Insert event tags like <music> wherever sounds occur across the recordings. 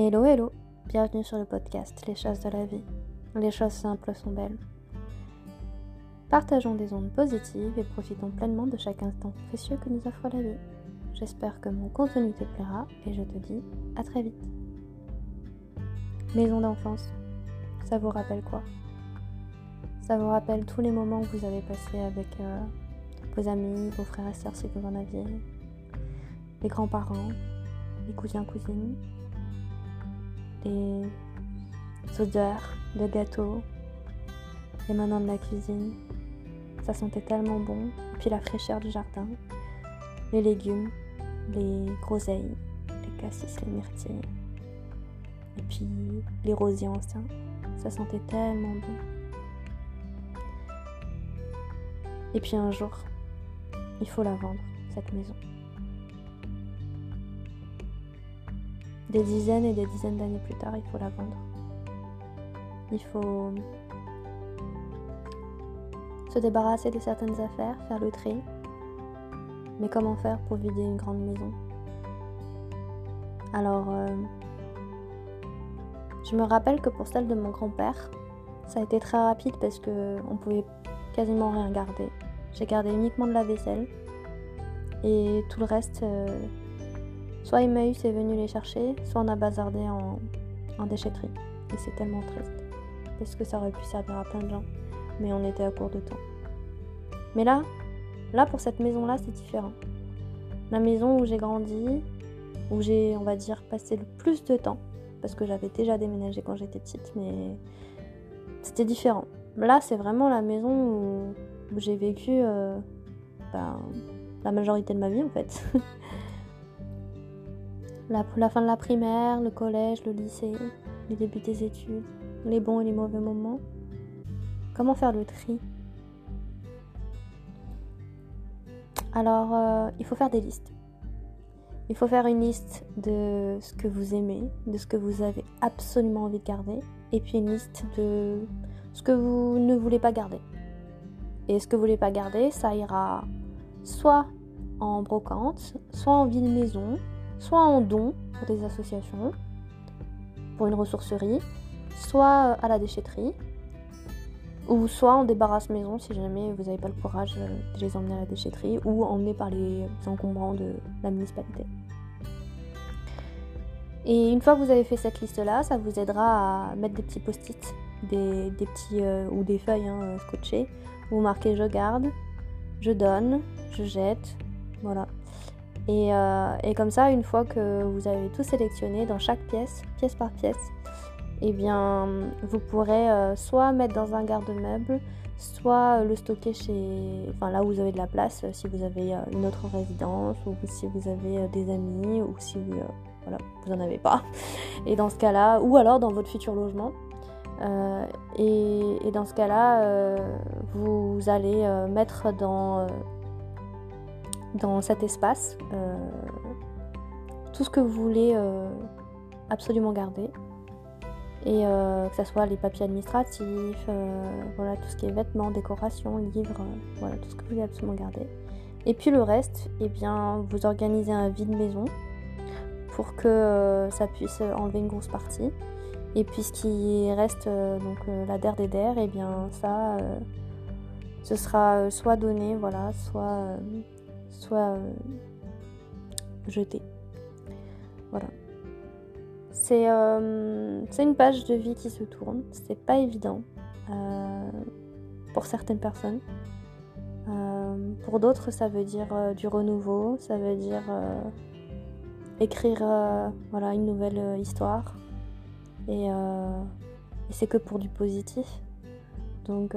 Hello, hello, bienvenue sur le podcast Les choses de la vie. Les choses simples sont belles. Partageons des ondes positives et profitons pleinement de chaque instant précieux que nous offre la vie. J'espère que mon contenu te plaira et je te dis à très vite. Maison d'enfance, ça vous rappelle quoi? Ça vous rappelle tous les moments que vous avez passés avec euh, vos amis, vos frères et sœurs si vous en aviez, les grands-parents, les cousins, cousines, les odeurs de gâteaux, maintenant de la cuisine. Ça sentait tellement bon. Puis la fraîcheur du jardin, les légumes, les groseilles, les cassis, les myrtilles. Et puis les rosiers anciens. Ça sentait tellement bon. Et puis un jour, il faut la vendre, cette maison. Des dizaines et des dizaines d'années plus tard, il faut la vendre. Il faut se débarrasser de certaines affaires, faire le tri. Mais comment faire pour vider une grande maison? Alors, euh, je me rappelle que pour celle de mon grand-père, ça a été très rapide parce que on pouvait quasiment rien garder. J'ai gardé uniquement de la vaisselle et tout le reste. Euh, Soit Emmaüs est venu les chercher, soit on a bazardé en, déchetterie. Et c'est tellement triste. Parce que ça aurait pu servir à plein de gens. Mais on était à court de temps. Mais là, là pour cette maison-là, c'est différent. La maison où j'ai grandi, où j'ai, on va dire, passé le plus de temps. Parce que j'avais déjà déménagé quand j'étais petite, mais c'était différent. Là, c'est vraiment la maison où, j'ai vécu euh, ben, la majorité de ma vie en fait. <laughs> la, fin de la primaire, le collège, le lycée, les débuts des études, les bons et les mauvais moments. Comment faire le tri? Alors, euh, il faut faire des listes. Il faut faire une liste de ce que vous aimez, de ce que vous avez absolument envie de garder, et puis une liste de ce que vous ne voulez pas garder. Et ce que vous ne voulez pas garder, ça ira soit en brocante, soit en ville maison, soit en don pour des associations, pour une ressourcerie, soit à la déchetterie, ou soit en débarrasse maison si jamais vous n'avez pas le courage de les emmener à la déchetterie, ou emmener par les encombrants de la municipalité. Et une fois que vous avez fait cette liste-là, ça vous aidera à mettre des petits post-it, des, petits euh, ou des feuilles hein, scotchées, vous marquez je garde, je donne, je jette, voilà. Euh, et, comme ça, une fois que vous avez tout sélectionné dans chaque pièce, pièce par pièce, eh bien, vous pourrez euh, soit mettre dans un garde-meuble, soit le stocker chez, enfin là où vous avez de la place, si vous avez euh, une autre résidence, ou si vous avez des amis, ou si vous, voilà, vous avez pas. Et dans ce cas-là, ou alors dans votre futur logement. et, dans ce cas-là, vous allez mettre dans dans cet espace euh, tout ce que vous voulez euh, absolument garder. Et euh, que ce soit les papiers administratifs, voilà, tout ce qui est vêtements, décorations, livres, voilà, tout ce que vous voulez absolument garder. Et puis le reste, eh bien, vous organisez un vide maison pour que ça puisse enlever une grosse partie. Et puis ce qui reste, donc la der des der, eh bien ça, ce sera soit donné, voilà, soit soit euh, jeté. Voilà. Euh, c'est une page de vie qui se tourne. C'est pas évident euh, pour certaines personnes. pour d'autres, ça veut dire du renouveau, ça veut dire écrire voilà, une nouvelle histoire. Et, et c'est que pour du positif. Donc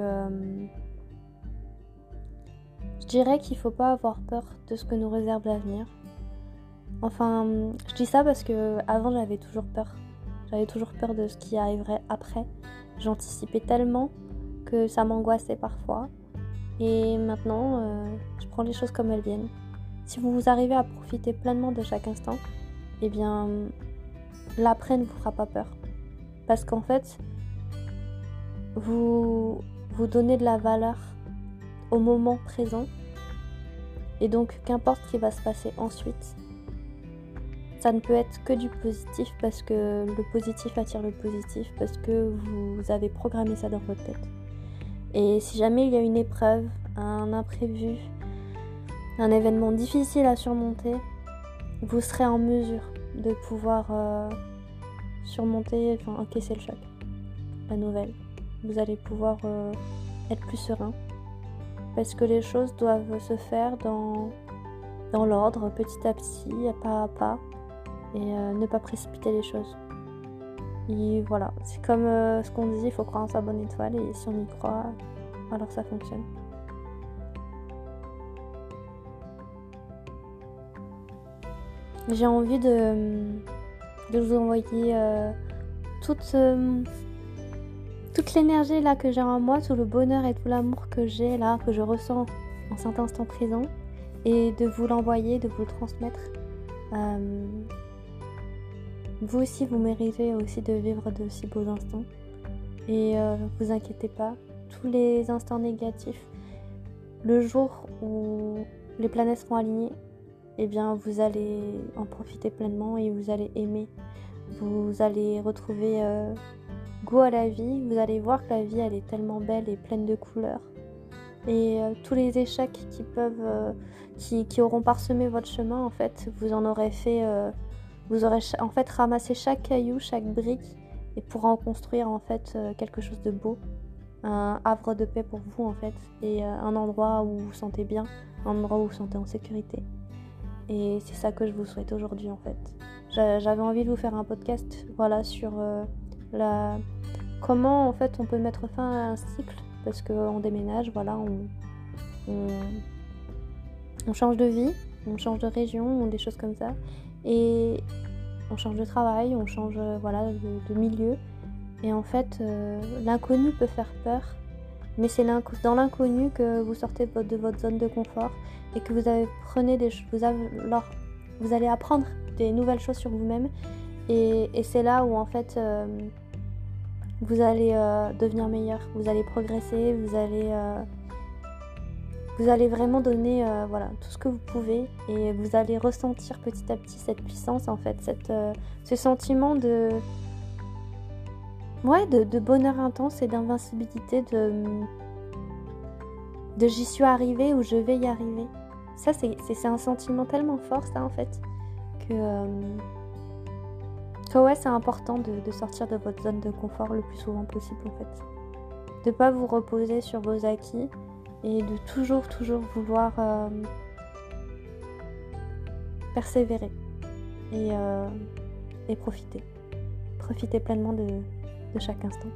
je dirais qu'il faut pas avoir peur de ce que nous réserve l'avenir. Enfin, je dis ça parce que avant j'avais toujours peur. J'avais toujours peur de ce qui arriverait après. J'anticipais tellement que ça m'angoissait parfois. Et maintenant, euh, je prends les choses comme elles viennent. Si vous arrivez à profiter pleinement de chaque instant, eh bien, l'après ne vous fera pas peur. Parce qu'en fait, vous, vous donnez de la valeur au moment présent. Et donc, qu'importe ce qui va se passer ensuite, ça ne peut être que du positif parce que le positif attire le positif, parce que vous avez programmé ça dans votre tête. Et si jamais il y a une épreuve, un imprévu, un événement difficile à surmonter, vous serez en mesure de pouvoir euh, surmonter, enfin encaisser le choc, la nouvelle. Vous allez pouvoir euh, être plus serein parce que les choses doivent se faire dans, dans l'ordre, petit à petit, pas à pas, et euh, ne pas précipiter les choses. Et voilà, c'est comme ce qu'on dit, il faut croire en sa bonne étoile, et si on y croit, alors ça fonctionne. J'ai envie de, de, vous envoyer euh, toute, euh, toute l'énergie là que j'ai en moi, tout le bonheur et tout l'amour que j'ai là, que je ressens en cet instant présent, et de vous l'envoyer, de vous le transmettre. Euh, vous aussi, vous méritez aussi de vivre de si beaux instants. Et vous inquiétez pas, tous les instants négatifs, le jour où les planètes seront alignées, eh bien vous allez en profiter pleinement et vous allez aimer. Vous allez retrouver euh, goût à la vie, vous allez voir que la vie elle est tellement belle et pleine de couleurs. Et euh, tous les échecs qui peuvent, euh, qui, auront parsemé votre chemin, en fait, vous en aurez fait, vous aurez en fait ramassé chaque caillou, chaque brique, et pour en construire en fait quelque chose de beau, un havre de paix pour vous en fait, et un endroit où vous vous sentez bien, un endroit où vous vous sentez en sécurité. Et c'est ça que je vous souhaite aujourd'hui en fait. J'avais envie de vous faire un podcast voilà, sur euh, la... comment en fait on peut mettre fin à un cycle? Parce qu'on déménage, voilà, on, on, change de vie, on change de région, des choses comme ça. Et on change de travail, on change voilà, de, milieu. Et en fait, euh, l'inconnu peut faire peur mais c'est dans l'inconnu que vous sortez de votre zone de confort et que vous avez, prenez des vous, vous allez apprendre des nouvelles choses sur vous-même et, c'est là où en fait euh, vous allez euh, devenir meilleur, vous allez progresser, vous allez euh, vous allez vraiment donner voilà tout ce que vous pouvez. Et vous allez ressentir petit à petit cette puissance en fait, cette, ce sentiment de ouais, de, bonheur intense et d'invincibilité, de, de j'y suis arrivée ou je vais y arriver. Ça, c'est un sentiment tellement fort, ça, en fait, que, que ouais, c'est important de, sortir de votre zone de confort le plus souvent possible, en fait. De pas vous reposer sur vos acquis et de toujours, toujours vouloir euh, persévérer et, euh, et profiter. Profiter pleinement de, de chaque instant.